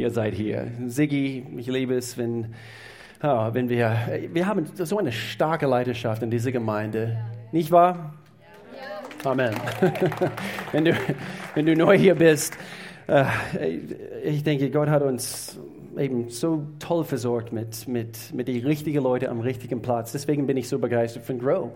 ihr seid hier. Siggi, ich liebe es, wenn, oh, wenn wir, wir haben so eine starke Leidenschaft in dieser Gemeinde. Nicht wahr? Amen. wenn, du, wenn du neu hier bist, äh, ich denke, Gott hat uns eben so toll versorgt mit, mit, mit den richtigen Leuten am richtigen Platz. Deswegen bin ich so begeistert von Grow.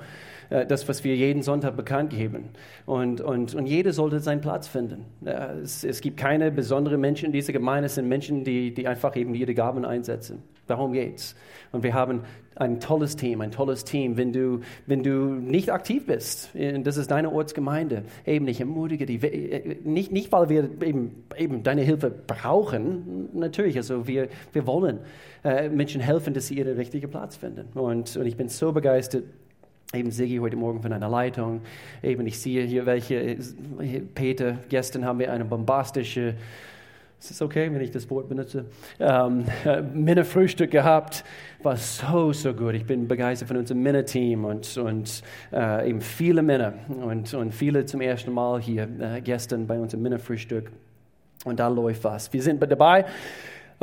Äh, das, was wir jeden Sonntag bekannt geben. Und, und, und jeder sollte seinen Platz finden. Äh, es, es gibt keine besonderen Menschen in dieser Gemeinde, es sind Menschen, die, die einfach eben ihre Gaben einsetzen. Darum geht's. Und wir haben ein tolles Team, ein tolles Team. Wenn du, wenn du nicht aktiv bist, das ist deine Ortsgemeinde, eben ich ermutige die, äh, nicht, nicht weil wir eben, eben deine Hilfe brauchen, natürlich, also wir, wir wollen äh, Menschen helfen, dass sie ihren richtigen Platz finden. Und, und ich bin so begeistert, Eben Sigi heute Morgen von einer Leitung. Eben ich sehe hier welche, Peter, gestern haben wir eine bombastische, ist es okay, wenn ich das Wort benutze, ähm, Männerfrühstück gehabt. War so, so gut. Ich bin begeistert von unserem Männerteam und, und äh, eben viele Männer und, und viele zum ersten Mal hier äh, gestern bei unserem Männerfrühstück. Und da läuft was. Wir sind dabei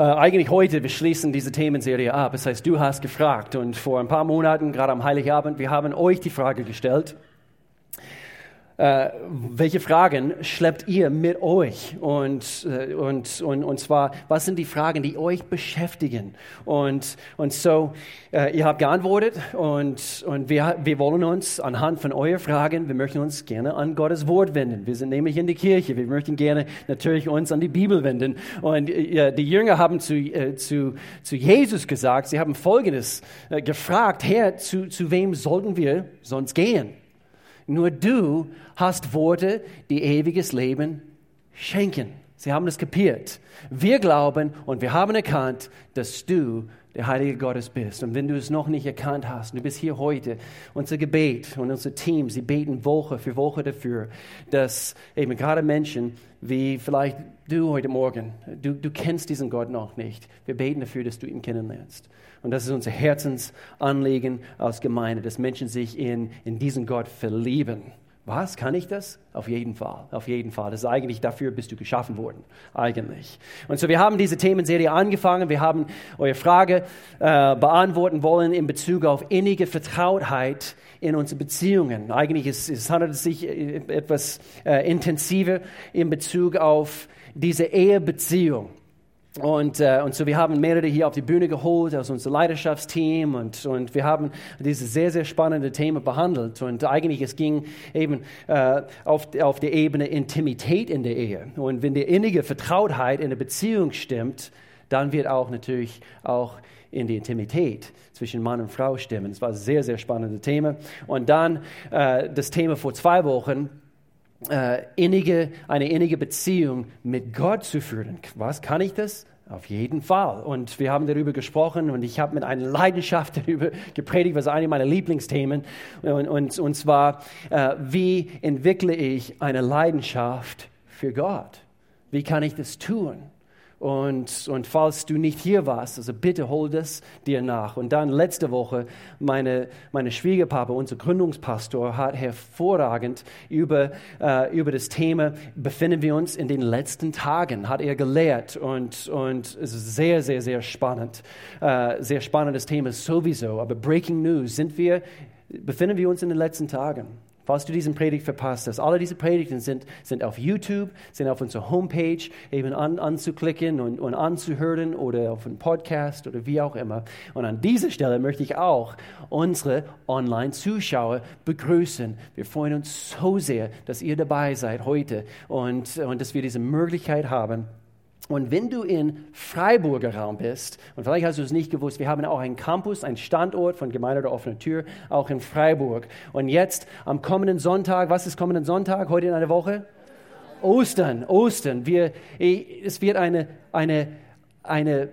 äh, eigentlich heute, wir schließen diese Themenserie ab. Das heißt, du hast gefragt und vor ein paar Monaten, gerade am Heiligabend, wir haben euch die Frage gestellt, äh, welche Fragen schleppt ihr mit euch? Und, äh, und, und, und zwar, was sind die Fragen, die euch beschäftigen? Und, und so, äh, ihr habt geantwortet und, und wir, wir wollen uns anhand von euren Fragen, wir möchten uns gerne an Gottes Wort wenden. Wir sind nämlich in die Kirche. Wir möchten gerne natürlich uns an die Bibel wenden. Und äh, die Jünger haben zu, äh, zu, zu Jesus gesagt, sie haben Folgendes äh, gefragt, Herr, zu, zu wem sollten wir sonst gehen? Nur du hast Worte, die ewiges Leben schenken. Sie haben es kapiert. Wir glauben und wir haben erkannt, dass du der Heilige Gottes bist. Und wenn du es noch nicht erkannt hast, du bist hier heute, unser Gebet und unser Team, sie beten Woche für Woche dafür, dass eben gerade Menschen wie vielleicht du heute Morgen, du, du kennst diesen Gott noch nicht. Wir beten dafür, dass du ihn kennenlernst. Und das ist unser Herzensanliegen als Gemeinde, dass Menschen sich in, in diesen Gott verlieben. Was? Kann ich das? Auf jeden Fall. Auf jeden Fall. Das ist eigentlich dafür bist du geschaffen worden. Eigentlich. Und so, wir haben diese Themenserie angefangen. Wir haben eure Frage äh, beantworten wollen in Bezug auf innige Vertrautheit in unseren Beziehungen. Eigentlich ist, es handelt es sich äh, etwas äh, intensiver in Bezug auf diese Ehebeziehung. Und, äh, und so, wir haben mehrere hier auf die Bühne geholt aus unserem Leidenschaftsteam und, und wir haben dieses sehr, sehr spannende Thema behandelt. Und eigentlich, es ging eben äh, auf, auf der Ebene Intimität in der Ehe. Und wenn die innige Vertrautheit in der Beziehung stimmt, dann wird auch natürlich auch in die Intimität zwischen Mann und Frau stimmen. Das war ein sehr, sehr spannendes Thema. Und dann äh, das Thema vor zwei Wochen, äh, innige, eine innige Beziehung mit Gott zu führen. Was kann ich das? Auf jeden Fall. Und wir haben darüber gesprochen und ich habe mit einer Leidenschaft darüber gepredigt, was eine meiner Lieblingsthemen. Und, und, und zwar, äh, wie entwickle ich eine Leidenschaft für Gott? Wie kann ich das tun? Und, und falls du nicht hier warst, also bitte hol das dir nach. Und dann letzte Woche, meine, meine Schwiegerpapa, unser Gründungspastor, hat hervorragend über, äh, über das Thema, befinden wir uns in den letzten Tagen, hat er gelehrt. Und, und es ist sehr, sehr, sehr spannend. Äh, sehr spannendes Thema sowieso. Aber Breaking News, sind wir, befinden wir uns in den letzten Tagen. Falls du diesen Predigt verpasst hast, alle diese Predigten sind, sind auf YouTube, sind auf unserer Homepage eben an, anzuklicken und, und anzuhören oder auf einen Podcast oder wie auch immer. Und an dieser Stelle möchte ich auch unsere Online-Zuschauer begrüßen. Wir freuen uns so sehr, dass ihr dabei seid heute und, und dass wir diese Möglichkeit haben, und wenn du in Freiburger Raum bist, und vielleicht hast du es nicht gewusst, wir haben auch einen Campus, einen Standort von Gemeinde der offenen Tür, auch in Freiburg. Und jetzt am kommenden Sonntag, was ist kommenden Sonntag, heute in einer Woche? Ostern, Ostern. Wir, es wird eine, eine, eine,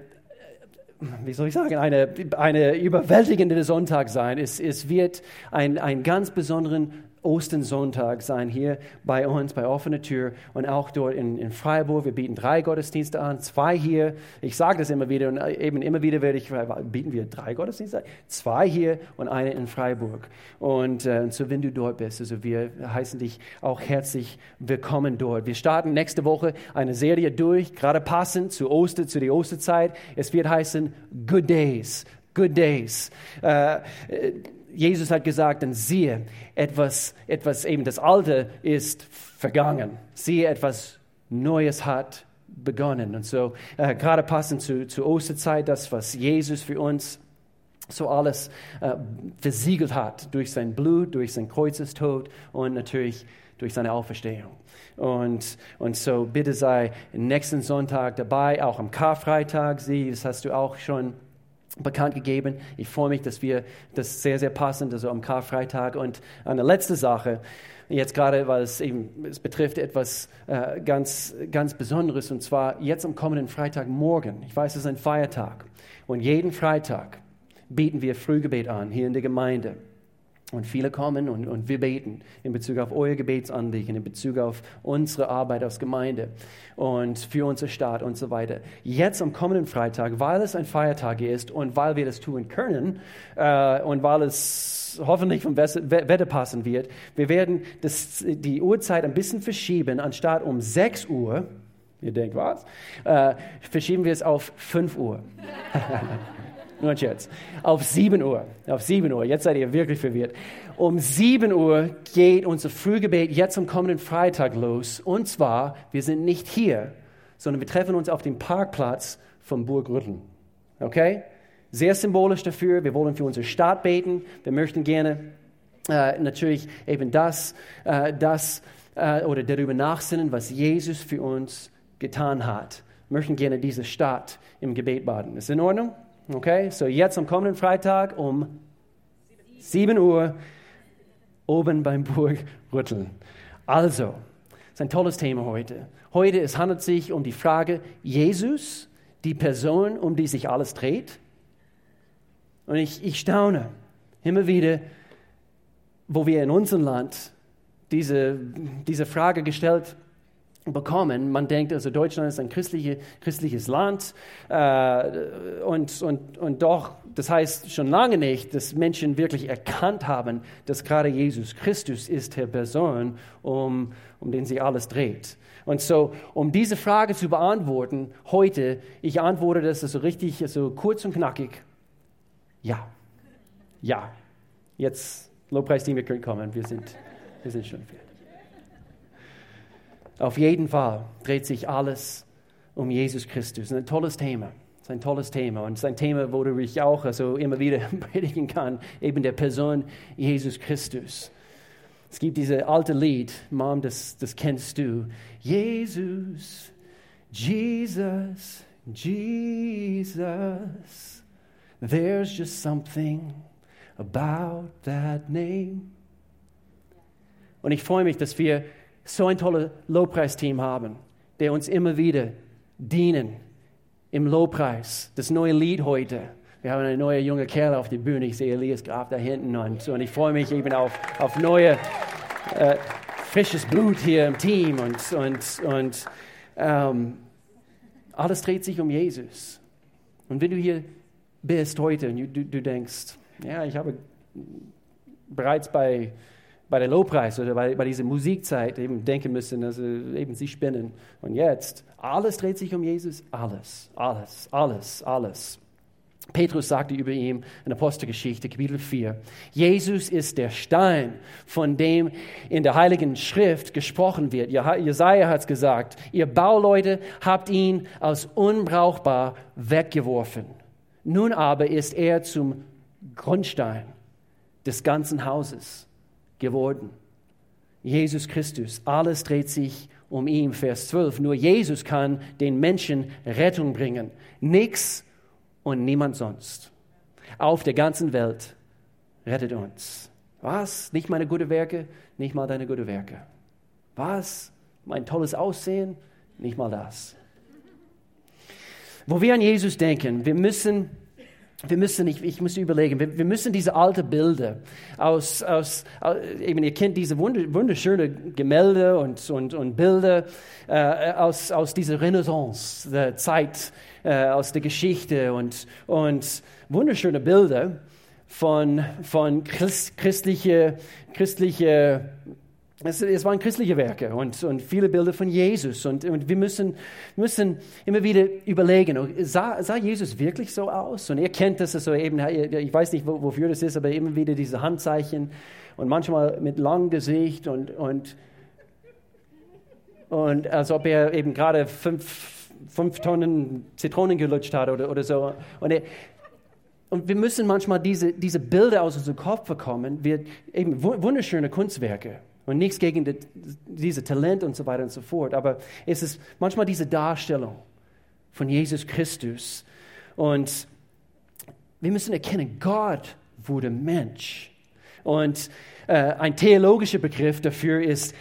wie soll ich sagen, eine, eine überwältigende Sonntag sein. Es, es wird einen, einen ganz besonderen Ostensonntag sein hier bei uns, bei offener Tür und auch dort in, in Freiburg. Wir bieten drei Gottesdienste an, zwei hier. Ich sage das immer wieder und eben immer wieder werde ich, bieten wir drei Gottesdienste? Zwei hier und eine in Freiburg. Und äh, so, wenn du dort bist, also wir heißen dich auch herzlich willkommen dort. Wir starten nächste Woche eine Serie durch, gerade passend zu Oster, zu der Osterzeit. Es wird heißen Good Days. Good Days. Äh, Jesus hat gesagt, dann siehe, etwas, etwas eben das Alte ist vergangen. Siehe, etwas Neues hat begonnen. Und so, äh, gerade passend zu, zur Osterzeit, das, was Jesus für uns so alles äh, versiegelt hat durch sein Blut, durch sein Kreuzestod und natürlich durch seine Auferstehung. Und, und so bitte sei nächsten Sonntag dabei, auch am Karfreitag. Sie, das hast du auch schon bekannt gegeben. Ich freue mich, dass wir das sehr, sehr passend, also am Karfreitag. Und eine letzte Sache, jetzt gerade, weil es eben, es betrifft etwas äh, ganz, ganz Besonderes, und zwar jetzt am kommenden Freitagmorgen. Ich weiß, es ist ein Feiertag. Und jeden Freitag bieten wir Frühgebet an, hier in der Gemeinde. Und viele kommen und, und wir beten in Bezug auf euer Gebetsanliegen, in Bezug auf unsere Arbeit als Gemeinde und für unsere Stadt und so weiter. Jetzt am kommenden Freitag, weil es ein Feiertag ist und weil wir das tun können äh, und weil es hoffentlich vom Wetter passen wird, wir werden das, die Uhrzeit ein bisschen verschieben, anstatt um 6 Uhr, ihr denkt was, äh, verschieben wir es auf 5 Uhr. Ein Scherz. Auf 7 Uhr. Auf 7 Uhr. Jetzt seid ihr wirklich verwirrt. Um 7 Uhr geht unser Frühgebet jetzt am kommenden Freitag los. Und zwar, wir sind nicht hier, sondern wir treffen uns auf dem Parkplatz von Burg Rütteln. Okay? Sehr symbolisch dafür. Wir wollen für unsere Stadt beten. Wir möchten gerne äh, natürlich eben das, äh, das äh, oder darüber nachsinnen, was Jesus für uns getan hat. Wir möchten gerne diese Stadt im Gebet baden. Ist in Ordnung? Okay, so jetzt am kommenden Freitag um 7 Uhr oben beim Burg Rütteln. Also, es ist ein tolles Thema heute. Heute es handelt sich um die Frage Jesus, die Person, um die sich alles dreht. Und ich, ich staune immer wieder, wo wir in unserem Land diese, diese Frage gestellt bekommen. Man denkt, also Deutschland ist ein christliche, christliches Land äh, und, und, und doch, das heißt schon lange nicht, dass Menschen wirklich erkannt haben, dass gerade Jesus Christus ist der Person, um, um den sie alles dreht. Und so, um diese Frage zu beantworten, heute, ich antworte das so richtig, so kurz und knackig, ja, ja. Jetzt, Lobpreisteam, wir können kommen, wir sind, wir sind schon fertig. Auf jeden Fall dreht sich alles um Jesus Christus. Ein tolles Thema. Das ist ein tolles Thema und es ist ein Thema, worüber ich auch also immer wieder predigen kann, eben der Person Jesus Christus. Es gibt dieses alte Lied, Mom, das, das kennst du. Jesus, Jesus, Jesus, there's just something about that name. Und ich freue mich, dass wir so ein tolles Lobpreisteam haben, der uns immer wieder dienen im Lobpreis. Das neue Lied heute. Wir haben einen neuen jungen Kerl auf der Bühne. Ich sehe Elias Graf da hinten und, und ich freue mich eben auf, auf neue, äh, frisches Blut hier im Team und, und, und ähm, alles dreht sich um Jesus. Und wenn du hier bist heute und du, du denkst, ja, ich habe bereits bei bei der Lobpreis oder bei, bei dieser Musikzeit eben denken müssen, also eben sie spinnen. Und jetzt, alles dreht sich um Jesus, alles, alles, alles, alles. Petrus sagte über ihn in Apostelgeschichte, Kapitel 4, Jesus ist der Stein, von dem in der Heiligen Schrift gesprochen wird. Jesaja hat es gesagt, ihr Bauleute habt ihn als unbrauchbar weggeworfen. Nun aber ist er zum Grundstein des ganzen Hauses geworden. Jesus Christus, alles dreht sich um ihn. Vers 12. Nur Jesus kann den Menschen Rettung bringen. Nichts und niemand sonst. Auf der ganzen Welt rettet uns. Was? Nicht meine guten Werke? Nicht mal deine guten Werke. Was? Mein tolles Aussehen? Nicht mal das. Wo wir an Jesus denken, wir müssen wir müssen, ich, ich muss überlegen, wir, wir müssen diese alten Bilder aus, aus, eben ihr kennt diese wunderschönen Gemälde und, und, und Bilder äh, aus, aus dieser Renaissance, der Zeit, äh, aus der Geschichte und, und wunderschöne Bilder von, von Christ, christliche, christliche es, es, waren christliche Werke und, und viele Bilder von Jesus. Und, und wir müssen, müssen immer wieder überlegen, sah, sah, Jesus wirklich so aus? Und ihr kennt das, also eben, ich weiß nicht, wofür das ist, aber immer wieder diese Handzeichen und manchmal mit langem Gesicht und, und, und als ob er eben gerade fünf, fünf Tonnen Zitronen gelutscht hat oder, oder so. Und, er, und wir müssen manchmal diese, diese Bilder aus unserem Kopf bekommen, wir, eben wunderschöne Kunstwerke. Und nichts gegen die, diese Talent und so weiter und so fort. Aber es ist manchmal diese Darstellung von Jesus Christus. Und wir müssen erkennen, Gott wurde Mensch. Und äh, ein theologischer Begriff dafür ist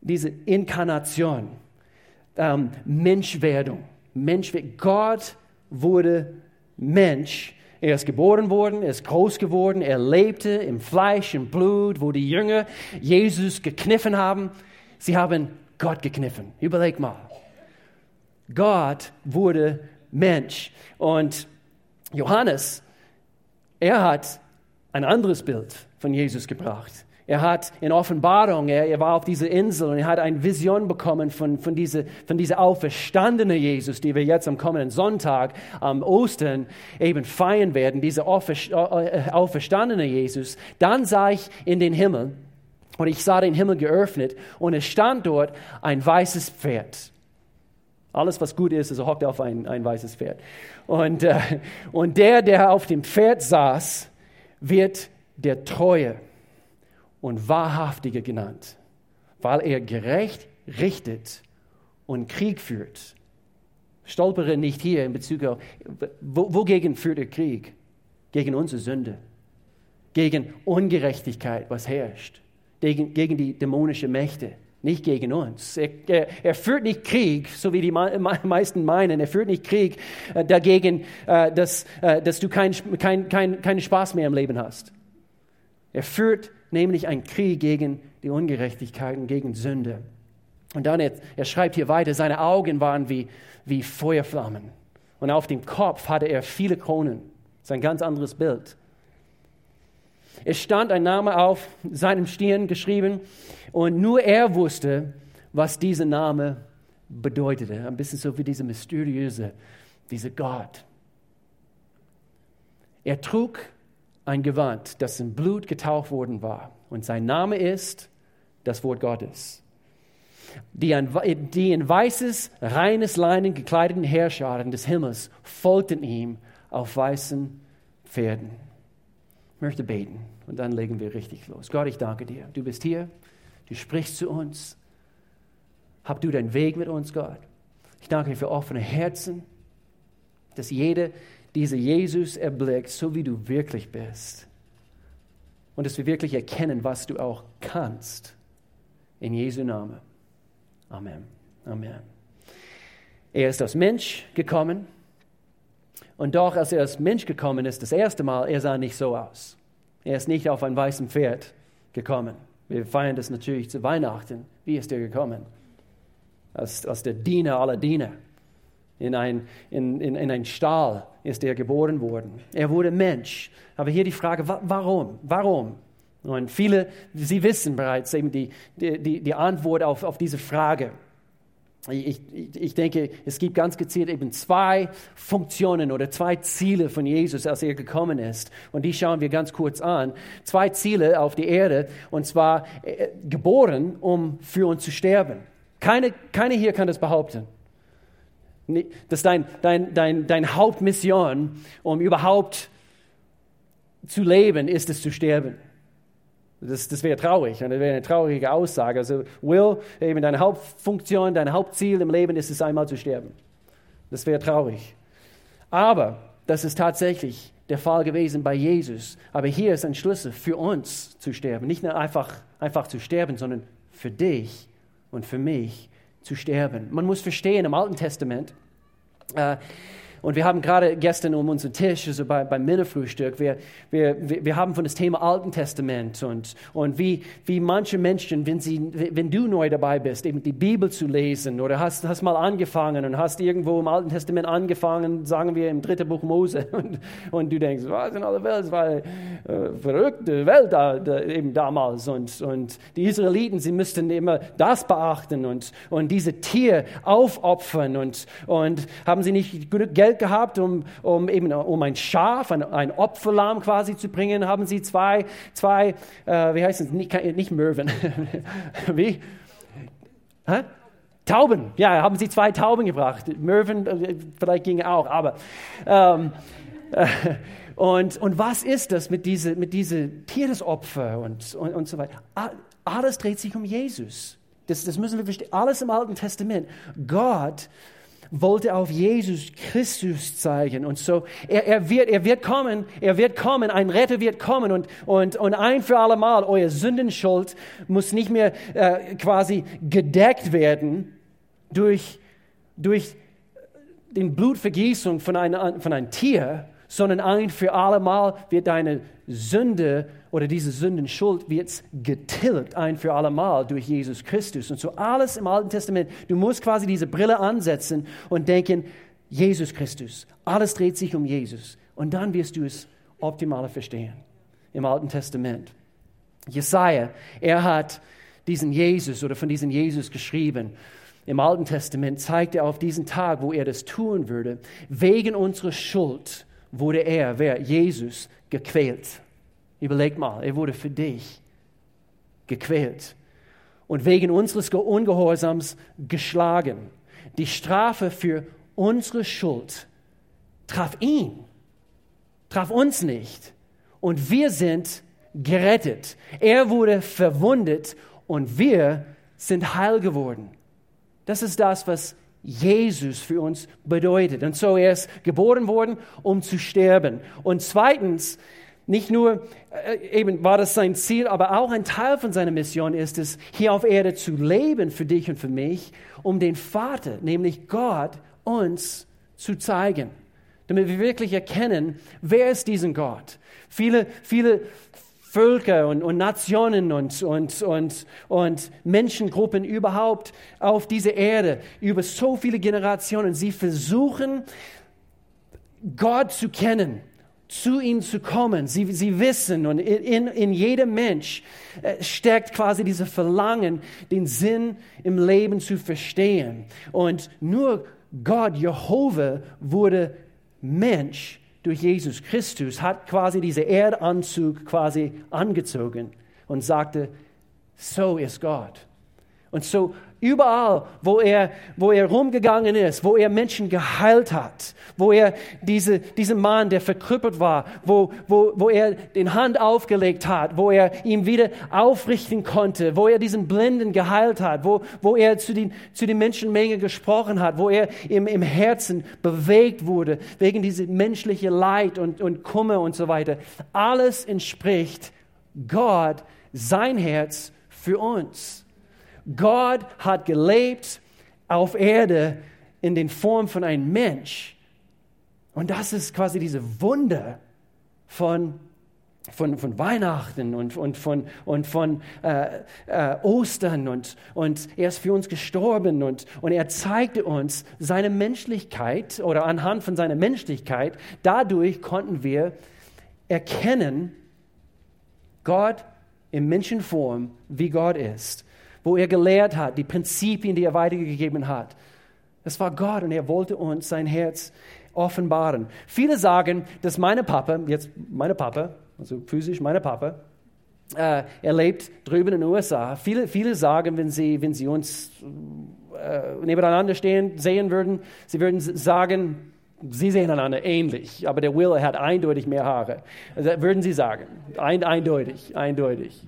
diese Inkarnation, ähm, Menschwerdung. Mensch, Gott wurde Mensch er ist geboren worden, er ist groß geworden, er lebte im Fleisch, im Blut, wo die Jünger Jesus gekniffen haben. Sie haben Gott gekniffen. Überleg mal. Gott wurde Mensch. Und Johannes, er hat ein anderes Bild von Jesus gebracht. Er hat in Offenbarung, er, er, war auf dieser Insel und er hat eine Vision bekommen von, von dieser von diese auferstandene Jesus, die wir jetzt am kommenden Sonntag, am Ostern eben feiern werden, dieser äh, auferstandene Jesus. Dann sah ich in den Himmel und ich sah den Himmel geöffnet und es stand dort ein weißes Pferd. Alles, was gut ist, also hockt auf ein, ein weißes Pferd. Und, äh, und der, der auf dem Pferd saß, wird der Treue und Wahrhaftige genannt, weil er gerecht richtet und Krieg führt. Stolpere nicht hier in Bezug auf, wogegen führt er Krieg? Gegen unsere Sünde, gegen Ungerechtigkeit, was herrscht, gegen, gegen die dämonischen Mächte, nicht gegen uns. Er, er, er, führt nicht Krieg, so wie die meisten meinen. Er führt nicht Krieg äh, dagegen, äh, dass, äh, dass du keinen kein, kein, keinen Spaß mehr im Leben hast. Er führt nämlich einen Krieg gegen die Ungerechtigkeiten, gegen Sünde. Und dann, er, er schreibt hier weiter, seine Augen waren wie, wie Feuerflammen. Und auf dem Kopf hatte er viele Kronen. Das ist ein ganz anderes Bild. Es stand ein Name auf seinem Stirn geschrieben und nur er wusste, was dieser Name bedeutete. Ein bisschen so wie dieser mysteriöse, dieser Gott. Er trug ein Gewand, das in Blut getaucht worden war. Und sein Name ist das Wort Gottes. Die, die in weißes, reines Leinen gekleideten Herrscharen des Himmels folgten ihm auf weißen Pferden. Ich möchte beten und dann legen wir richtig los. Gott, ich danke dir. Du bist hier, du sprichst zu uns. Hab du deinen Weg mit uns, Gott. Ich danke dir für offene Herzen, dass jede diese Jesus erblickt, so wie du wirklich bist. Und dass wir wirklich erkennen, was du auch kannst. In Jesu Namen. Amen. Amen. Er ist als Mensch gekommen. Und doch, als er als Mensch gekommen ist, das erste Mal, er sah nicht so aus. Er ist nicht auf einem weißen Pferd gekommen. Wir feiern das natürlich zu Weihnachten. Wie ist er gekommen? Als, als der Diener aller Diener in, ein, in, in, in einen Stall ist er geboren worden. Er wurde Mensch. Aber hier die Frage, warum? Warum? Und viele, sie wissen bereits eben die, die, die Antwort auf, auf diese Frage. Ich, ich, denke, es gibt ganz gezielt eben zwei Funktionen oder zwei Ziele von Jesus, als er gekommen ist. Und die schauen wir ganz kurz an. Zwei Ziele auf die Erde, und zwar äh, geboren, um für uns zu sterben. Keine, keine hier kann das behaupten. Das ist dein, dein, dein, dein Hauptmission, um überhaupt zu leben, ist es zu sterben. Das, das wäre traurig, das wäre eine traurige Aussage. Also, Will, eben deine Hauptfunktion, dein Hauptziel im Leben ist es einmal zu sterben. Das wäre traurig. Aber das ist tatsächlich der Fall gewesen bei Jesus. Aber hier ist ein Schlüssel für uns zu sterben. Nicht nur einfach, einfach zu sterben, sondern für dich und für mich zu sterben. Man muss verstehen, im Alten Testament, äh, und wir haben gerade gestern um unseren Tisch, also bei, beim Männerfrühstück, wir, wir, wir, haben von das Thema Alten Testament und, und wie, wie manche Menschen, wenn, sie, wenn du neu dabei bist, eben die Bibel zu lesen oder hast, hast mal angefangen und hast irgendwo im Alten Testament angefangen, sagen wir im dritten Buch Mose und, und du denkst, was in aller Welt, eine äh, verrückte Welt da, da, eben damals. Und, und die Israeliten, sie müssten immer das beachten und, und diese Tier aufopfern und, und haben sie nicht genug Geld Geld gehabt, um, um eben um ein Schaf, ein, ein Opferlamm quasi zu bringen, haben sie zwei, zwei äh, wie heißt es, nicht, nicht Möwen, wie? Hä? Tauben, ja, haben sie zwei Tauben gebracht. Möwen äh, vielleicht ging auch, aber ähm, äh, und, und was ist das mit diesem mit diese Tieresopfer und, und, und so weiter? Alles dreht sich um Jesus. Das, das müssen wir verstehen. Alles im Alten Testament. Gott wollte auf Jesus Christus zeigen. Und so, er, er, wird, er wird kommen, er wird kommen, ein Retter wird kommen und, und, und ein für alle Mal, euer Sündenschuld muss nicht mehr äh, quasi gedeckt werden durch, durch den Blutvergießung von, ein, von einem Tier, sondern ein für alle Mal wird deine Sünde oder diese Sündenschuld wird getilgt ein für alle Mal durch Jesus Christus. Und so alles im Alten Testament, du musst quasi diese Brille ansetzen und denken, Jesus Christus, alles dreht sich um Jesus. Und dann wirst du es optimaler verstehen im Alten Testament. Jesaja, er hat diesen Jesus oder von diesem Jesus geschrieben. Im Alten Testament zeigt er auf diesen Tag, wo er das tun würde. Wegen unserer Schuld wurde er, wer? Jesus, gequält. Überleg mal, er wurde für dich gequält und wegen unseres Ungehorsams geschlagen. Die Strafe für unsere Schuld traf ihn, traf uns nicht. Und wir sind gerettet. Er wurde verwundet und wir sind heil geworden. Das ist das, was Jesus für uns bedeutet. Und so er ist geboren worden, um zu sterben. Und zweitens, nicht nur äh, eben war das sein Ziel, aber auch ein Teil von seiner Mission ist es, hier auf Erde zu leben für dich und für mich, um den Vater, nämlich Gott, uns zu zeigen. Damit wir wirklich erkennen, wer ist diesen Gott? Viele, viele Völker und, und Nationen und, und, und, und Menschengruppen überhaupt auf dieser Erde über so viele Generationen, sie versuchen, Gott zu kennen zu ihm zu kommen. Sie, sie wissen und in, in jedem Mensch äh, steckt quasi dieses Verlangen, den Sinn im Leben zu verstehen. Und nur Gott, Jehova, wurde Mensch durch Jesus Christus, hat quasi diesen Erdanzug quasi angezogen und sagte, so ist Gott. Und so Überall, wo er, wo er rumgegangen ist, wo er Menschen geheilt hat, wo er diese, diesen Mann, der verkrüppelt war, wo, wo, wo er den Hand aufgelegt hat, wo er ihn wieder aufrichten konnte, wo er diesen Blinden geheilt hat, wo, wo er zu den, zu den Menschenmenge gesprochen hat, wo er im, im Herzen bewegt wurde wegen diesem menschlichen Leid und, und Kummer und so weiter. Alles entspricht Gott, sein Herz für uns. Gott hat gelebt auf Erde in den Form von einem Mensch. Und das ist quasi diese Wunder von, von, von Weihnachten und, und von, und von äh, äh, Ostern. Und, und er ist für uns gestorben und, und er zeigte uns seine Menschlichkeit oder anhand von seiner Menschlichkeit. Dadurch konnten wir erkennen, Gott in Menschenform, wie Gott ist wo er gelehrt hat, die Prinzipien, die er weitergegeben hat. Das war Gott und er wollte uns sein Herz offenbaren. Viele sagen, dass meine Papa, jetzt meine Papa, also physisch meine Papa, äh, er lebt drüben in den USA. Viele, viele sagen, wenn sie, wenn sie uns äh, nebeneinander stehen, sehen würden, sie würden sagen, sie sehen einander ähnlich, aber der Will hat eindeutig mehr Haare. Also, würden sie sagen. Ein, eindeutig, eindeutig.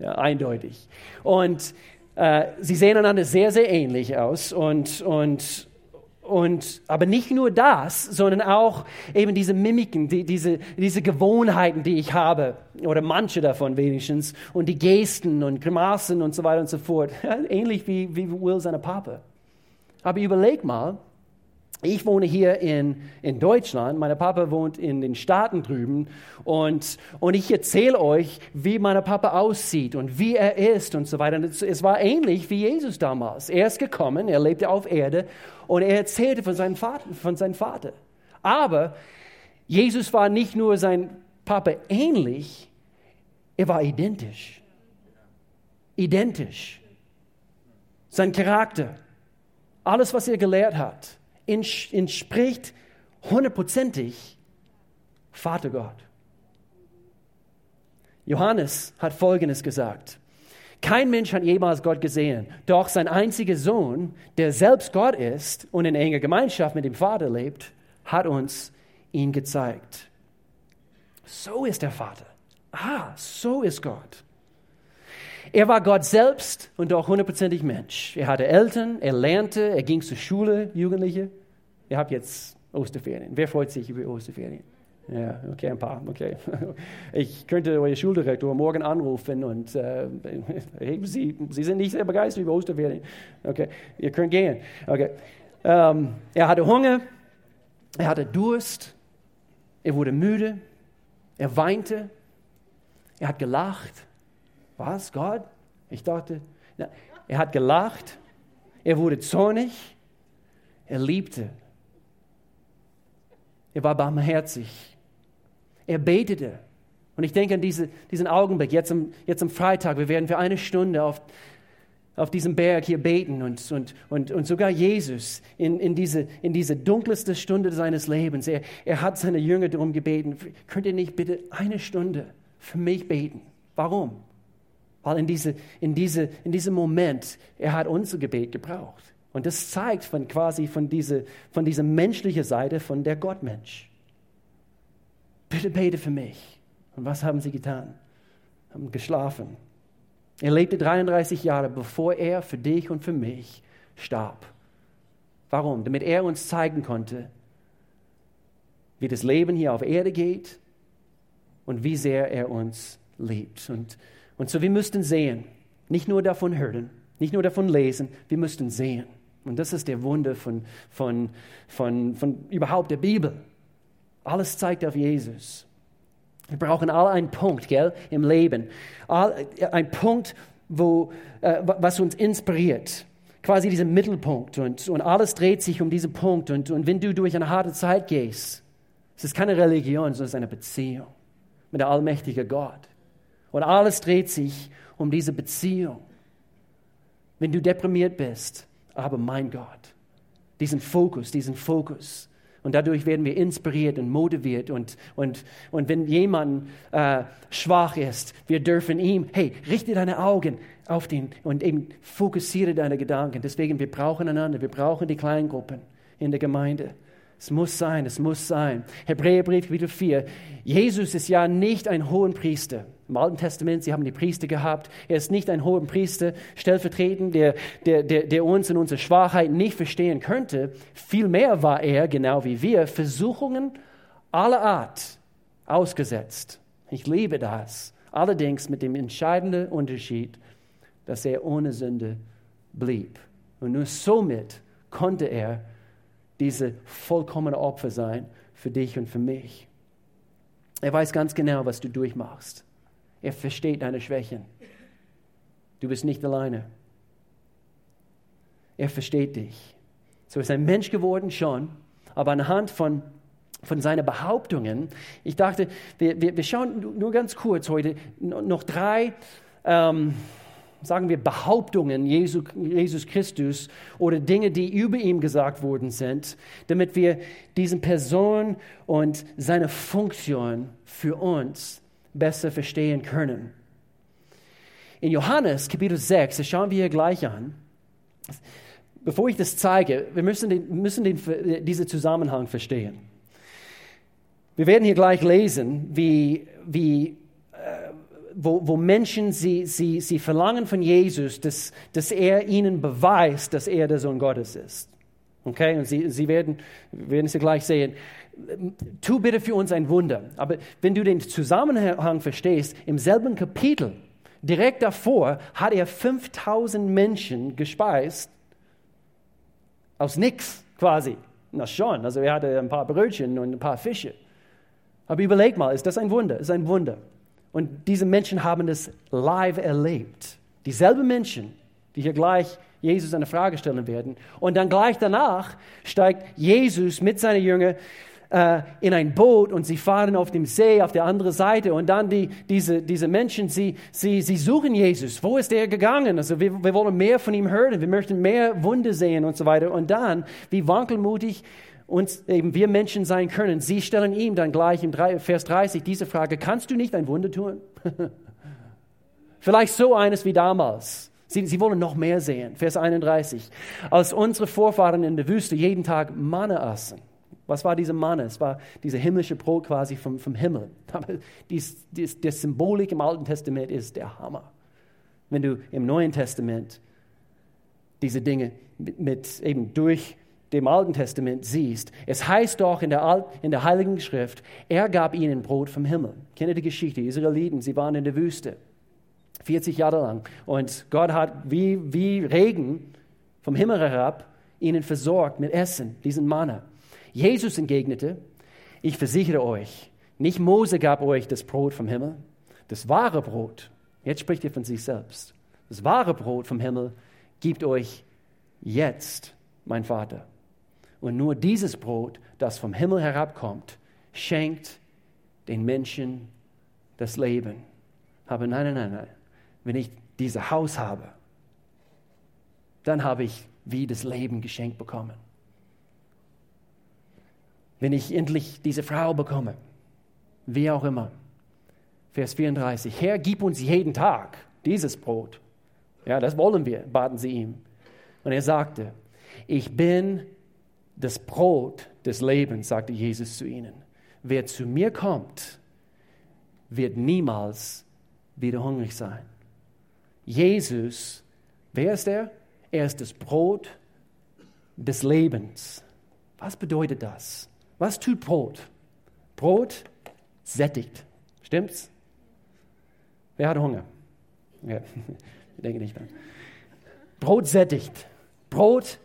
Ja, eindeutig. Und äh, sie sehen einander sehr, sehr ähnlich aus und, und, und, aber nicht nur das, sondern auch eben diese Mimiken, die, diese, diese Gewohnheiten, die ich habe, oder manche davon wenigstens, und die Gesten und Grimassen und so weiter und so fort. Ähnlich wie, wie Will seine Papa. Aber überleg mal, ich wohne hier in, in Deutschland, mein Papa wohnt in den Staaten drüben und, und ich erzähle euch, wie mein Papa aussieht und wie er ist und so weiter. Und es, es, war ähnlich wie Jesus damals. Er ist gekommen, er lebte auf Erde und er erzählte von seinem Vater. Von seinem Vater. Aber Jesus war nicht nur sein Papa ähnlich, er war identisch. Identisch. Sein Charakter, alles, was er gelehrt hat entspricht hundertprozentig Vater Gott. Johannes hat Folgendes gesagt. Kein Mensch hat jemals Gott gesehen, doch sein einziger Sohn, der selbst Gott ist und in enger Gemeinschaft mit dem Vater lebt, hat uns ihn gezeigt. So ist der Vater. Ah, so ist Gott. Er war Gott selbst und doch hundertprozentig Mensch. Er hatte Eltern, er lernte, er ging zur Schule, Jugendliche. Ihr habt jetzt Osterferien. Wer freut sich über Osterferien? Ja, okay, ein paar, okay. Ich könnte euer Schuldirektor morgen anrufen und äh, Sie, Sie sind nicht sehr begeistert über Osterferien. Okay, ihr könnt gehen. Okay. Ähm, er hatte Hunger, er hatte Durst, er wurde müde, er weinte, er hat gelacht. Was, Gott? Ich dachte, er hat gelacht, er wurde zornig, er liebte er war barmherzig. Er betete. Und ich denke an diese, diesen Augenblick, jetzt am, jetzt am Freitag, wir werden für eine Stunde auf, auf diesem Berg hier beten und, und, und, und sogar Jesus in, in, diese, in diese dunkelste Stunde seines Lebens, er, er hat seine Jünger darum gebeten, könnt ihr nicht bitte eine Stunde für mich beten? Warum? Weil in, diese, in, diese, in diesem Moment, er hat unser Gebet gebraucht. Und das zeigt von quasi von, diese, von dieser menschlichen Seite von der Gottmensch. Bitte bete für mich. Und was haben sie getan? Haben geschlafen. Er lebte 33 Jahre, bevor er für dich und für mich starb. Warum? Damit er uns zeigen konnte, wie das Leben hier auf Erde geht und wie sehr er uns liebt. Und, und so wir müssten sehen, nicht nur davon hören, nicht nur davon lesen, wir müssten sehen. Und das ist der Wunder von, von, von, von überhaupt der Bibel. Alles zeigt auf Jesus. Wir brauchen alle einen Punkt gell, im Leben. All, ein Punkt, wo, äh, was uns inspiriert. Quasi diesen Mittelpunkt. Und, und alles dreht sich um diesen Punkt. Und, und wenn du durch eine harte Zeit gehst, es ist keine Religion, sondern es ist eine Beziehung mit der allmächtigen Gott. Und alles dreht sich um diese Beziehung. Wenn du deprimiert bist, aber mein Gott. Diesen Fokus, diesen Fokus. Und dadurch werden wir inspiriert und motiviert. Und, und, und wenn jemand äh, schwach ist, wir dürfen ihm, hey, richte deine Augen auf den und eben fokussiere deine Gedanken. Deswegen, wir brauchen einander, wir brauchen die Kleingruppen in der Gemeinde. Es muss sein, es muss sein. Hebräerbrief, Kapitel 4. Jesus ist ja nicht ein hohen Priester. Im Alten Testament, sie haben die Priester gehabt. Er ist nicht ein hoher Priester, stellvertretend, der, der, der, der uns in unserer Schwachheit nicht verstehen könnte. Vielmehr war er, genau wie wir, Versuchungen aller Art ausgesetzt. Ich liebe das. Allerdings mit dem entscheidenden Unterschied, dass er ohne Sünde blieb. Und nur somit konnte er diese vollkommene Opfer sein für dich und für mich. Er weiß ganz genau, was du durchmachst. Er versteht deine Schwächen. Du bist nicht alleine. Er versteht dich. So ist ein Mensch geworden schon, aber anhand von, von seinen Behauptungen, ich dachte, wir, wir, wir schauen nur ganz kurz heute noch drei ähm, sagen wir, Behauptungen Jesu, Jesus Christus oder Dinge, die über ihm gesagt worden sind, damit wir diesen Person und seine Funktion für uns besser verstehen können. In Johannes Kapitel 6, das schauen wir hier gleich an, bevor ich das zeige, wir müssen, den, müssen den, diesen Zusammenhang verstehen. Wir werden hier gleich lesen, wie, wie wo, wo Menschen sie, sie, sie verlangen von Jesus, dass, dass er ihnen beweist, dass er der Sohn Gottes ist. Okay, und sie, sie werden, werden es gleich sehen. Tu bitte für uns ein Wunder. Aber wenn du den Zusammenhang verstehst, im selben Kapitel, direkt davor, hat er 5000 Menschen gespeist. Aus nichts quasi. Na schon, also er hatte ein paar Brötchen und ein paar Fische. Aber überleg mal, ist das ein Wunder? Ist ein Wunder. Und diese Menschen haben das live erlebt. Dieselben Menschen, die hier gleich Jesus eine Frage stellen werden. Und dann gleich danach steigt Jesus mit seinen Jüngern äh, in ein Boot und sie fahren auf dem See auf der anderen Seite. Und dann die, diese, diese Menschen, sie, sie, sie suchen Jesus. Wo ist er gegangen? Also wir, wir wollen mehr von ihm hören. Wir möchten mehr Wunder sehen und so weiter. Und dann, wie wankelmutig uns eben wir Menschen sein können. Sie stellen ihm dann gleich im Vers 30 diese Frage, kannst du nicht ein Wunder tun? Vielleicht so eines wie damals. Sie, sie, wollen noch mehr sehen. Vers 31. Als unsere Vorfahren in der Wüste jeden Tag Manne aßen. Was war diese Manne? Es war diese himmlische Brot quasi vom, vom Himmel. dies, dies, die Symbolik im Alten Testament ist der Hammer. Wenn du im Neuen Testament diese Dinge mit, mit eben durch dem Alten Testament siehst, es heißt doch in der, Alt, in der Heiligen Schrift, er gab ihnen Brot vom Himmel. Kennt ihr die Geschichte? Die Israeliten, sie waren in der Wüste, 40 Jahre lang. Und Gott hat wie, wie Regen vom Himmel herab ihnen versorgt mit Essen, diesen Manna. Jesus entgegnete, ich versichere euch, nicht Mose gab euch das Brot vom Himmel, das wahre Brot, jetzt spricht ihr von sich selbst, das wahre Brot vom Himmel gibt euch jetzt mein Vater. Und nur dieses Brot, das vom Himmel herabkommt, schenkt den Menschen das Leben. Aber nein, nein, nein, nein. Wenn ich dieses Haus habe, dann habe ich wie das Leben geschenkt bekommen. Wenn ich endlich diese Frau bekomme, wie auch immer. Vers 34. Herr, gib uns jeden Tag dieses Brot. Ja, das wollen wir, baten sie ihm. Und er sagte, ich bin das Brot des Lebens, sagte Jesus zu ihnen. Wer zu mir kommt, wird niemals wieder hungrig sein. Jesus, wer ist er? Er ist das Brot des Lebens. Was bedeutet das? Was tut Brot? Brot sättigt. Stimmt's? Wer hat Hunger? Ja, ich denke nicht. Brot sättigt. Brot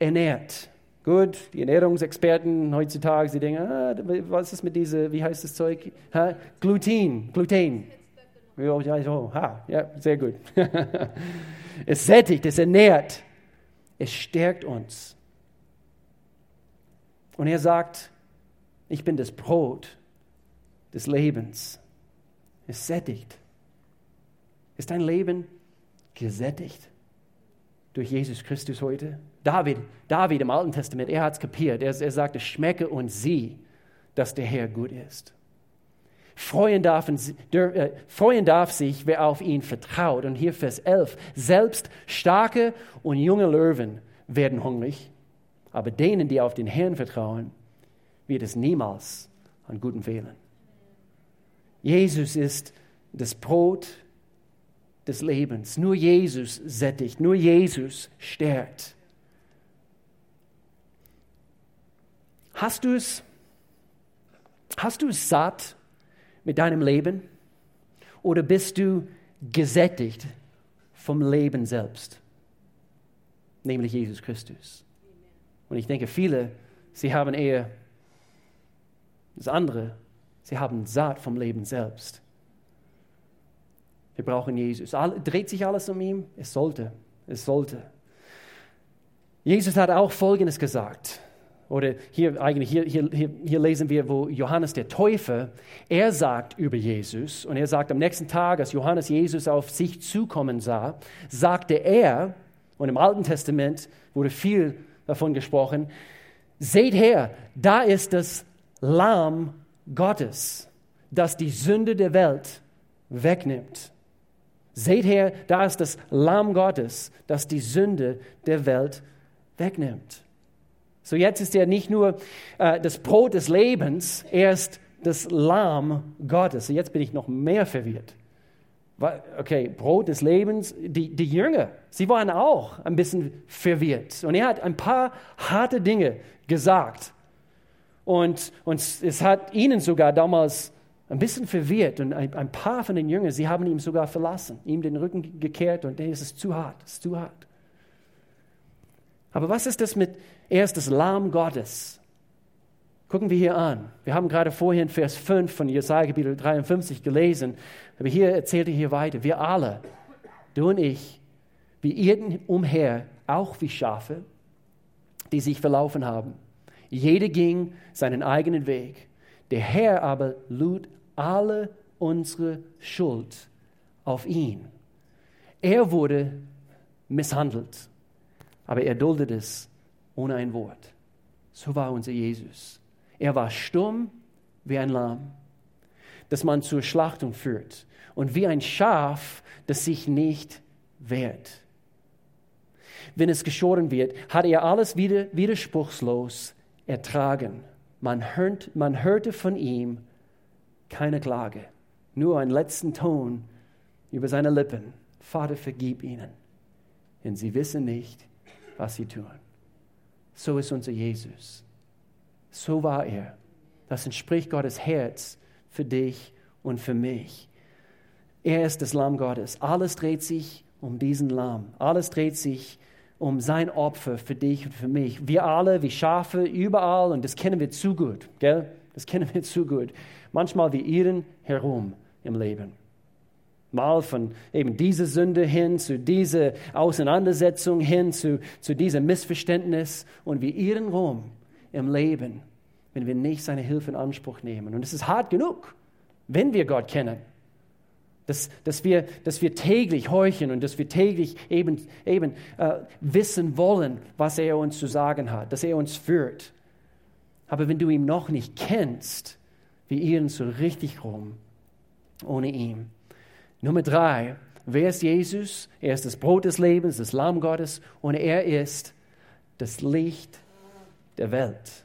ernährt. Gut, die Ernährungsexperten heutzutage, sie denken, ah, was ist mit diesem, wie heißt das Zeug? Ha? Gluten, Gluten. Ja, ja, sehr gut. es sättigt, es ernährt, es stärkt uns. Und er sagt, ich bin das Brot des Lebens. Es sättigt. Ist dein Leben gesättigt durch Jesus Christus heute? David, David im Alten Testament, er hat es kapiert. Er, er sagte, schmecke und sieh, dass der Herr gut ist. Freuen darf, äh, freuen darf sich, wer auf ihn vertraut. Und hier Vers 11. Selbst starke und junge Löwen werden hungrig, aber denen, die auf den Herrn vertrauen, wird es niemals an Guten fehlen. Jesus ist das Brot des Lebens. Nur Jesus sättigt, nur Jesus stärkt. Hast du es, hast du es satt mit deinem Leben oder bist du gesättigt vom Leben selbst, nämlich Jesus Christus? Und ich denke, viele, sie haben eher das andere, sie haben satt vom Leben selbst. Wir brauchen Jesus. Dreht sich alles um ihn? Es sollte. Es sollte. Jesus hat auch Folgendes gesagt. Oder hier eigentlich, hier, hier, hier lesen wir, wo Johannes der Täufer, er sagt über Jesus, und er sagt am nächsten Tag, als Johannes Jesus auf sich zukommen sah, sagte er, und im Alten Testament wurde viel davon gesprochen, seht her, da ist das Lamm Gottes, das die Sünde der Welt wegnimmt. Seht her, da ist das Lamm Gottes, das die Sünde der Welt wegnimmt. So jetzt ist er nicht nur äh, das Brot des Lebens, er ist das Lamm Gottes. So jetzt bin ich noch mehr verwirrt. Okay, Brot des Lebens, die, die Jünger, sie waren auch ein bisschen verwirrt. Und er hat ein paar harte Dinge gesagt. Und, und es hat ihnen sogar damals ein bisschen verwirrt. Und ein, ein paar von den Jüngern, sie haben ihn sogar verlassen, ihm den Rücken gekehrt und es ist zu hart, es ist zu hart. Aber was ist das mit, er ist das Lamm Gottes? Gucken wir hier an. Wir haben gerade vorhin Vers 5 von Jesaja Kapitel 53 gelesen, aber hier erzählt er hier weiter. Wir alle, du und ich, wir irrten umher, auch wie Schafe, die sich verlaufen haben. Jeder ging seinen eigenen Weg. Der Herr aber lud alle unsere Schuld auf ihn. Er wurde misshandelt, aber er duldet es ohne ein Wort. So war unser Jesus. Er war stumm wie ein Lamm, das man zur Schlachtung führt, und wie ein Schaf, das sich nicht wehrt. Wenn es geschoren wird, hat er alles wieder, widerspruchslos ertragen. Man, hört, man hörte von ihm keine Klage, nur einen letzten Ton über seine Lippen. Vater, vergib ihnen, denn sie wissen nicht, was sie tun. So ist unser Jesus. So war er. Das entspricht Gottes Herz für dich und für mich. Er ist das Lamm Gottes. Alles dreht sich um diesen Lamm. Alles dreht sich um sein Opfer für dich und für mich. Wir alle, wie Schafe, überall, und das kennen wir zu gut, gell? Das kennen wir zu gut. Manchmal wir irren herum im Leben. Mal von eben dieser Sünde hin zu dieser Auseinandersetzung hin zu, zu diesem Missverständnis und wir irren rum im Leben, wenn wir nicht seine Hilfe in Anspruch nehmen. Und es ist hart genug, wenn wir Gott kennen. Dass, dass, wir, dass wir täglich horchen und dass wir täglich eben, eben äh, wissen wollen, was er uns zu sagen hat, dass er uns führt. Aber wenn du ihn noch nicht kennst, wir irren so richtig rum ohne ihn. Nummer drei, wer ist Jesus? Er ist das Brot des Lebens, das Lamm Gottes und er ist das Licht der Welt.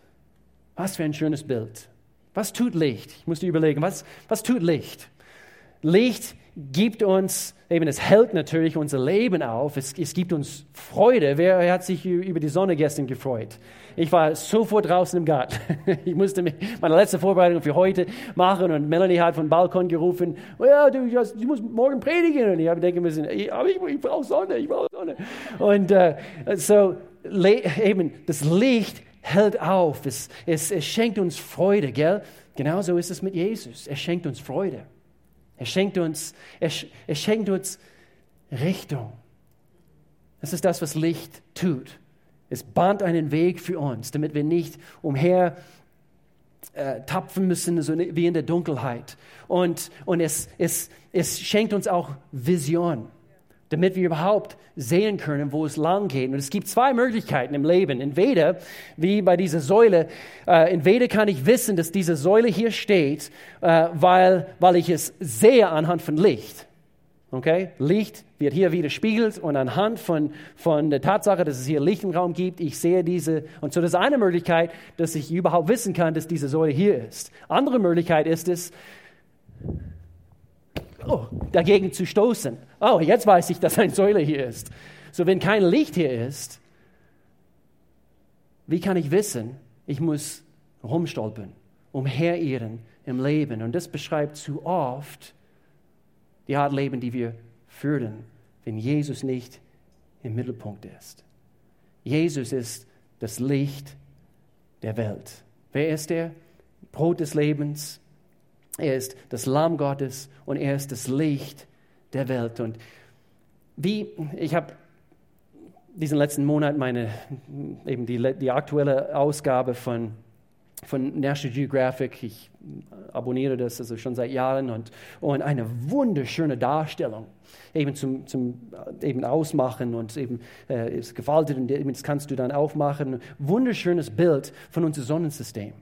Was für ein schönes Bild. Was tut Licht? Ich musste überlegen, was, was tut Licht? Licht gibt uns, eben es hält natürlich unser Leben auf, es, es gibt uns Freude. Wer hat sich über die Sonne gestern gefreut? Ich war sofort draußen im Garten. Ich musste meine letzte Vorbereitung für heute machen und Melanie hat vom Balkon gerufen, oh ja, du, du musst morgen predigen. Und ich habe denken müssen, ich, ich brauche Sonne, ich brauche Sonne. Und uh, so eben das Licht hält auf, es, es, es schenkt uns Freude, gell? Genauso ist es mit Jesus. Er schenkt uns Freude. Er schenkt uns, er, er schenkt uns Richtung. Das ist das, was Licht tut. Es bahnt einen Weg für uns, damit wir nicht umher äh, tapfen müssen, so wie in der Dunkelheit. Und, und es, es, es schenkt uns auch Vision damit wir überhaupt sehen können, wo es lang geht. Und es gibt zwei Möglichkeiten im Leben. Entweder, wie bei dieser Säule, äh, entweder kann ich wissen, dass diese Säule hier steht, äh, weil, weil ich es sehe anhand von Licht. Okay? Licht wird hier wieder spiegelt und anhand von, von der Tatsache, dass es hier Licht im Raum gibt, ich sehe diese. Und so das ist eine Möglichkeit, dass ich überhaupt wissen kann, dass diese Säule hier ist. Andere Möglichkeit ist es, oh, dagegen zu stoßen. Oh, jetzt weiß ich, dass eine Säule hier ist. So, wenn kein Licht hier ist, wie kann ich wissen, ich muss rumstolpern, umherirren im Leben? Und das beschreibt zu oft die Art Leben, die wir führen, wenn Jesus nicht im Mittelpunkt ist. Jesus ist das Licht der Welt. Wer ist er? Brot des Lebens, er ist das Lamm Gottes und er ist das Licht der Welt. Und wie, ich habe diesen letzten Monat meine, eben die, die aktuelle Ausgabe von, von National Geographic, ich abonniere das also schon seit Jahren und, und eine wunderschöne Darstellung eben zum, zum eben Ausmachen und eben äh, ist gefaltet und das kannst du dann aufmachen. Wunderschönes Bild von unserem Sonnensystem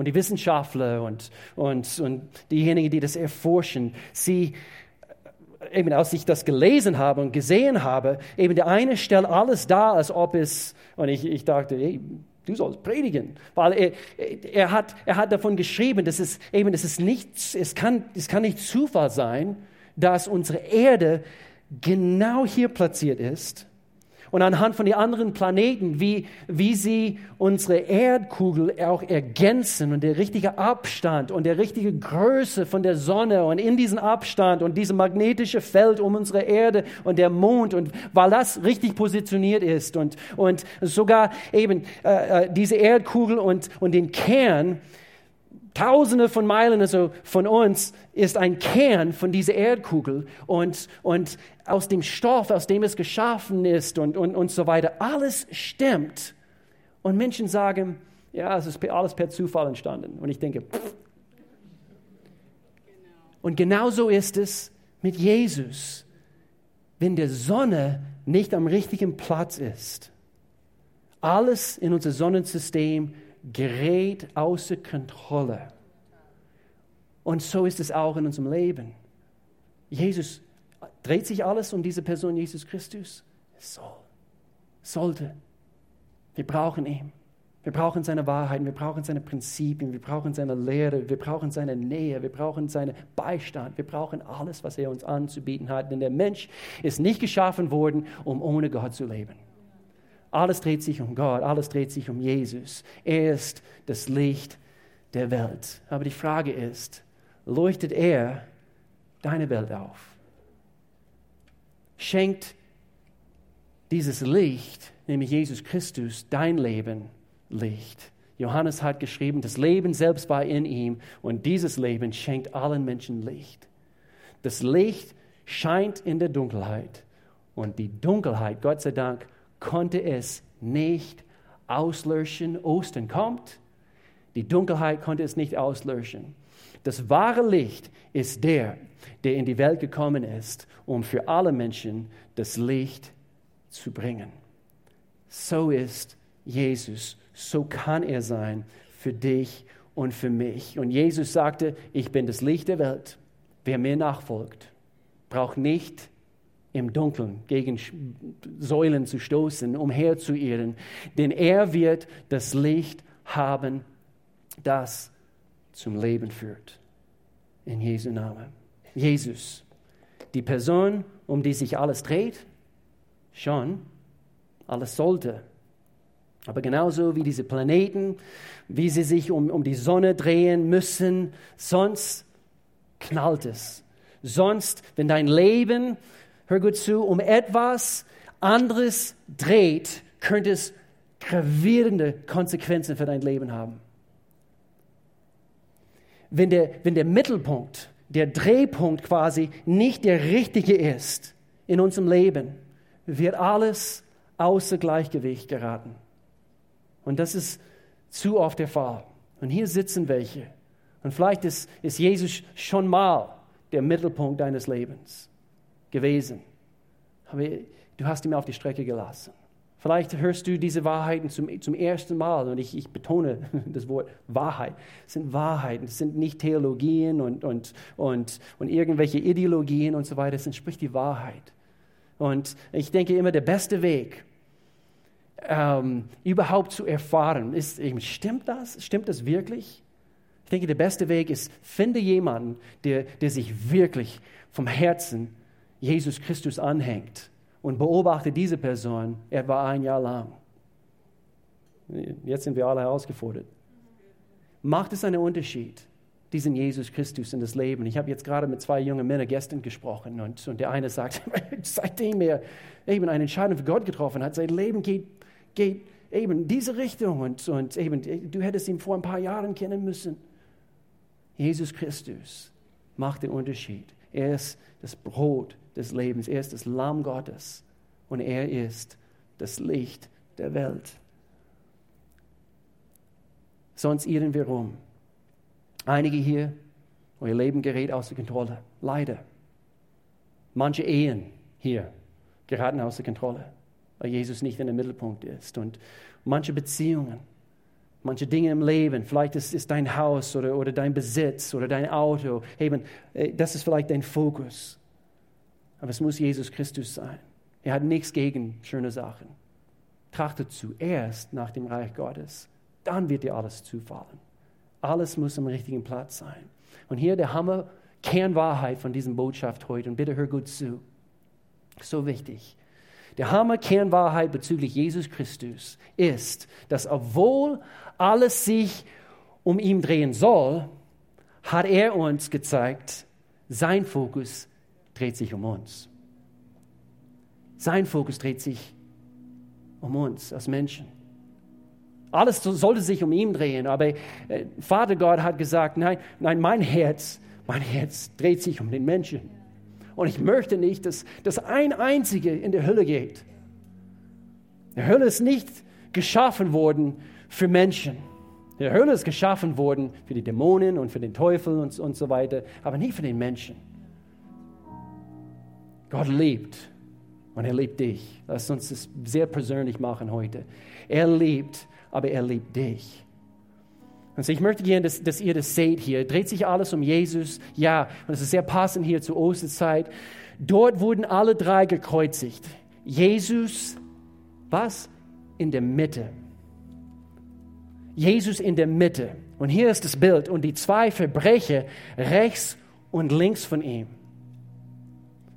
und die Wissenschaftler und, und, und diejenigen, die das erforschen, sie, eben als ich das gelesen habe und gesehen habe, eben der eine stellt alles dar, als ob es, und ich, ich dachte, hey, du sollst predigen, weil er, er, hat, er hat davon geschrieben, dass es eben, dass es nicht, es kann, es kann nicht Zufall sein, dass unsere Erde genau hier platziert ist und anhand von den anderen Planeten, wie, wie sie unsere Erdkugel auch ergänzen und der richtige Abstand und der richtige Größe von der Sonne und in diesen Abstand und diesem magnetische Feld um unsere Erde und der Mond und weil das richtig positioniert ist und, und sogar eben äh, äh diese Erdkugel und, und den Kern, Tausende von Meilen also von uns ist ein Kern von dieser Erdkugel und, und aus dem Stoff, aus dem es geschaffen ist und, und, und so weiter. Alles stimmt. Und Menschen sagen, ja, es ist alles per Zufall entstanden. Und ich denke, pff. Und genauso ist es mit Jesus. Wenn der Sonne nicht am richtigen Platz ist, alles in unser Sonnensystem gerät außer Kontrolle. Und so ist es auch in unserem Leben. Jesus, dreht sich alles um diese Person Jesus Christus? Soll, sollte. Wir brauchen ihn. Wir brauchen seine Wahrheiten, wir brauchen seine Prinzipien, wir brauchen seine Lehre, wir brauchen seine Nähe, wir brauchen seinen Beistand, wir brauchen alles, was er uns anzubieten hat. Denn der Mensch ist nicht geschaffen worden, um ohne Gott zu leben. Alles dreht sich um Gott, alles dreht sich um Jesus. Er ist das Licht der Welt. Aber die Frage ist, leuchtet er deine Welt auf? Schenkt dieses Licht, nämlich Jesus Christus, dein Leben Licht? Johannes hat geschrieben, das Leben selbst war in ihm und dieses Leben schenkt allen Menschen Licht. Das Licht scheint in der Dunkelheit und die Dunkelheit, Gott sei Dank, konnte es nicht auslöschen. Ostern kommt, die Dunkelheit konnte es nicht auslöschen. Das wahre Licht ist der, der in die Welt gekommen ist, um für alle Menschen das Licht zu bringen. So ist Jesus, so kann er sein für dich und für mich. Und Jesus sagte, ich bin das Licht der Welt. Wer mir nachfolgt, braucht nicht im Dunkeln gegen Säulen zu stoßen, umherzuirren, denn er wird das Licht haben, das zum Leben führt. In Jesu Namen. Jesus, die Person, um die sich alles dreht, schon, alles sollte. Aber genauso wie diese Planeten, wie sie sich um, um die Sonne drehen müssen, sonst knallt es. Sonst, wenn dein Leben hör gut zu, um etwas anderes dreht, könnte es gravierende Konsequenzen für dein Leben haben. Wenn der, wenn der Mittelpunkt, der Drehpunkt quasi nicht der richtige ist in unserem Leben, wird alles außer Gleichgewicht geraten. Und das ist zu oft der Fall. Und hier sitzen welche. Und vielleicht ist, ist Jesus schon mal der Mittelpunkt deines Lebens gewesen. Aber du hast ihn auf die Strecke gelassen. Vielleicht hörst du diese Wahrheiten zum, zum ersten Mal und ich, ich betone das Wort Wahrheit. Es sind Wahrheiten, es sind nicht Theologien und, und, und, und irgendwelche Ideologien und so weiter, es entspricht die Wahrheit. Und ich denke immer, der beste Weg, ähm, überhaupt zu erfahren, ist, stimmt das? Stimmt das wirklich? Ich denke, der beste Weg ist, finde jemanden, der, der sich wirklich vom Herzen Jesus Christus anhängt und beobachte diese Person etwa ein Jahr lang. Jetzt sind wir alle herausgefordert. Macht es einen Unterschied, diesen Jesus Christus in das Leben? Ich habe jetzt gerade mit zwei jungen Männern gestern gesprochen und, und der eine sagt, seitdem er eben eine Entscheidung für Gott getroffen hat, sein Leben geht, geht eben in diese Richtung und, und eben, du hättest ihn vor ein paar Jahren kennen müssen. Jesus Christus macht den Unterschied. Er ist das Brot des Lebens. Er ist das Lamm Gottes und er ist das Licht der Welt. Sonst irren wir rum. Einige hier, euer Leben gerät außer Kontrolle. Leider. Manche Ehen hier geraten außer Kontrolle, weil Jesus nicht in der Mittelpunkt ist. Und manche Beziehungen, manche Dinge im Leben, vielleicht ist es dein Haus oder, oder dein Besitz oder dein Auto, eben, äh, das ist vielleicht dein Fokus. Aber es muss Jesus Christus sein. Er hat nichts gegen schöne Sachen. Trachtet zuerst nach dem Reich Gottes. Dann wird dir alles zufallen. Alles muss am richtigen Platz sein. Und hier der Hammer, Kernwahrheit von dieser Botschaft heute. Und bitte hör gut zu. So wichtig. Die Hammerkernwahrheit bezüglich Jesus Christus ist, dass obwohl alles sich um ihn drehen soll, hat er uns gezeigt, sein Fokus dreht sich um uns. Sein Fokus dreht sich um uns als Menschen. Alles sollte sich um ihn drehen, aber äh, Vater Gott hat gesagt, nein, nein, mein Herz, mein Herz dreht sich um den Menschen. Und ich möchte nicht, dass, dass ein einziger in der Hölle geht. Die Hölle ist nicht geschaffen worden für Menschen. Die Hölle ist geschaffen worden für die Dämonen und für den Teufel und, und so weiter, aber nicht für den Menschen. Gott liebt und er liebt dich. Lass uns das sehr persönlich machen heute. Er liebt, aber er liebt dich. Also ich möchte gerne, dass, dass ihr das seht hier. Dreht sich alles um Jesus? Ja, und es ist sehr passend hier zur Osterzeit. Dort wurden alle drei gekreuzigt. Jesus, was? In der Mitte. Jesus in der Mitte. Und hier ist das Bild und die zwei Verbrecher rechts und links von ihm.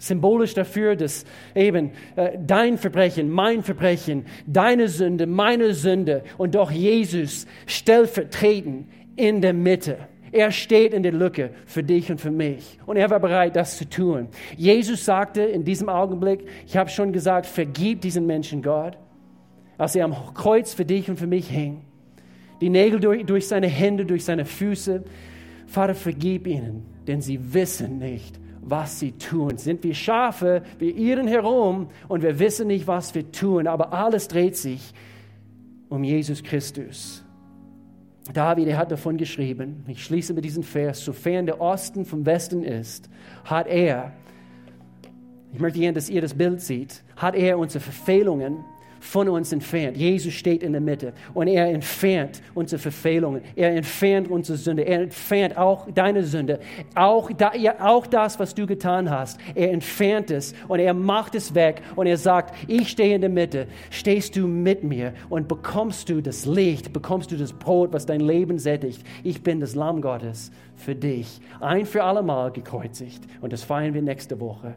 Symbolisch dafür, dass eben äh, dein Verbrechen, mein Verbrechen, deine Sünde, meine Sünde und doch Jesus stellvertretend in der Mitte. Er steht in der Lücke für dich und für mich. Und er war bereit, das zu tun. Jesus sagte in diesem Augenblick, ich habe schon gesagt, vergib diesen Menschen Gott, als er am Kreuz für dich und für mich hing die Nägel durch, durch seine Hände, durch seine Füße. Vater, vergib ihnen, denn sie wissen nicht, was sie tun. Sind wir Schafe, wir irren herum und wir wissen nicht, was wir tun, aber alles dreht sich um Jesus Christus. David, er hat davon geschrieben, ich schließe mit diesem Vers, sofern der Osten vom Westen ist, hat er, ich möchte gerne, dass ihr das Bild seht, hat er unsere Verfehlungen von uns entfernt. Jesus steht in der Mitte und er entfernt unsere Verfehlungen. Er entfernt unsere Sünde. Er entfernt auch deine Sünde. Auch, da, ja, auch das, was du getan hast. Er entfernt es und er macht es weg und er sagt, ich stehe in der Mitte. Stehst du mit mir und bekommst du das Licht, bekommst du das Brot, was dein Leben sättigt. Ich bin das Lamm Gottes für dich. Ein für allemal gekreuzigt. Und das feiern wir nächste Woche.